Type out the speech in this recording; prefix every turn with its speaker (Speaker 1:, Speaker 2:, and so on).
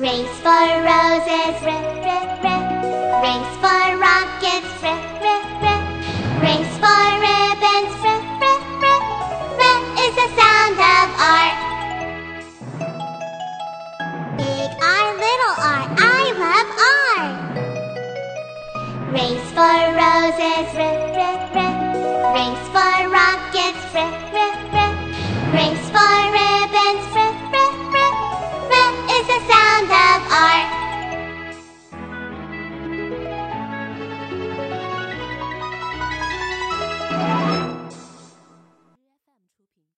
Speaker 1: Race for roses, rip, rip, rip. Race for rockets, rip, rip, rip. Race for ribbons, rip, rip, rip. Red is the sound of art. Big R, little R, I love R. Race for roses, rip, rip.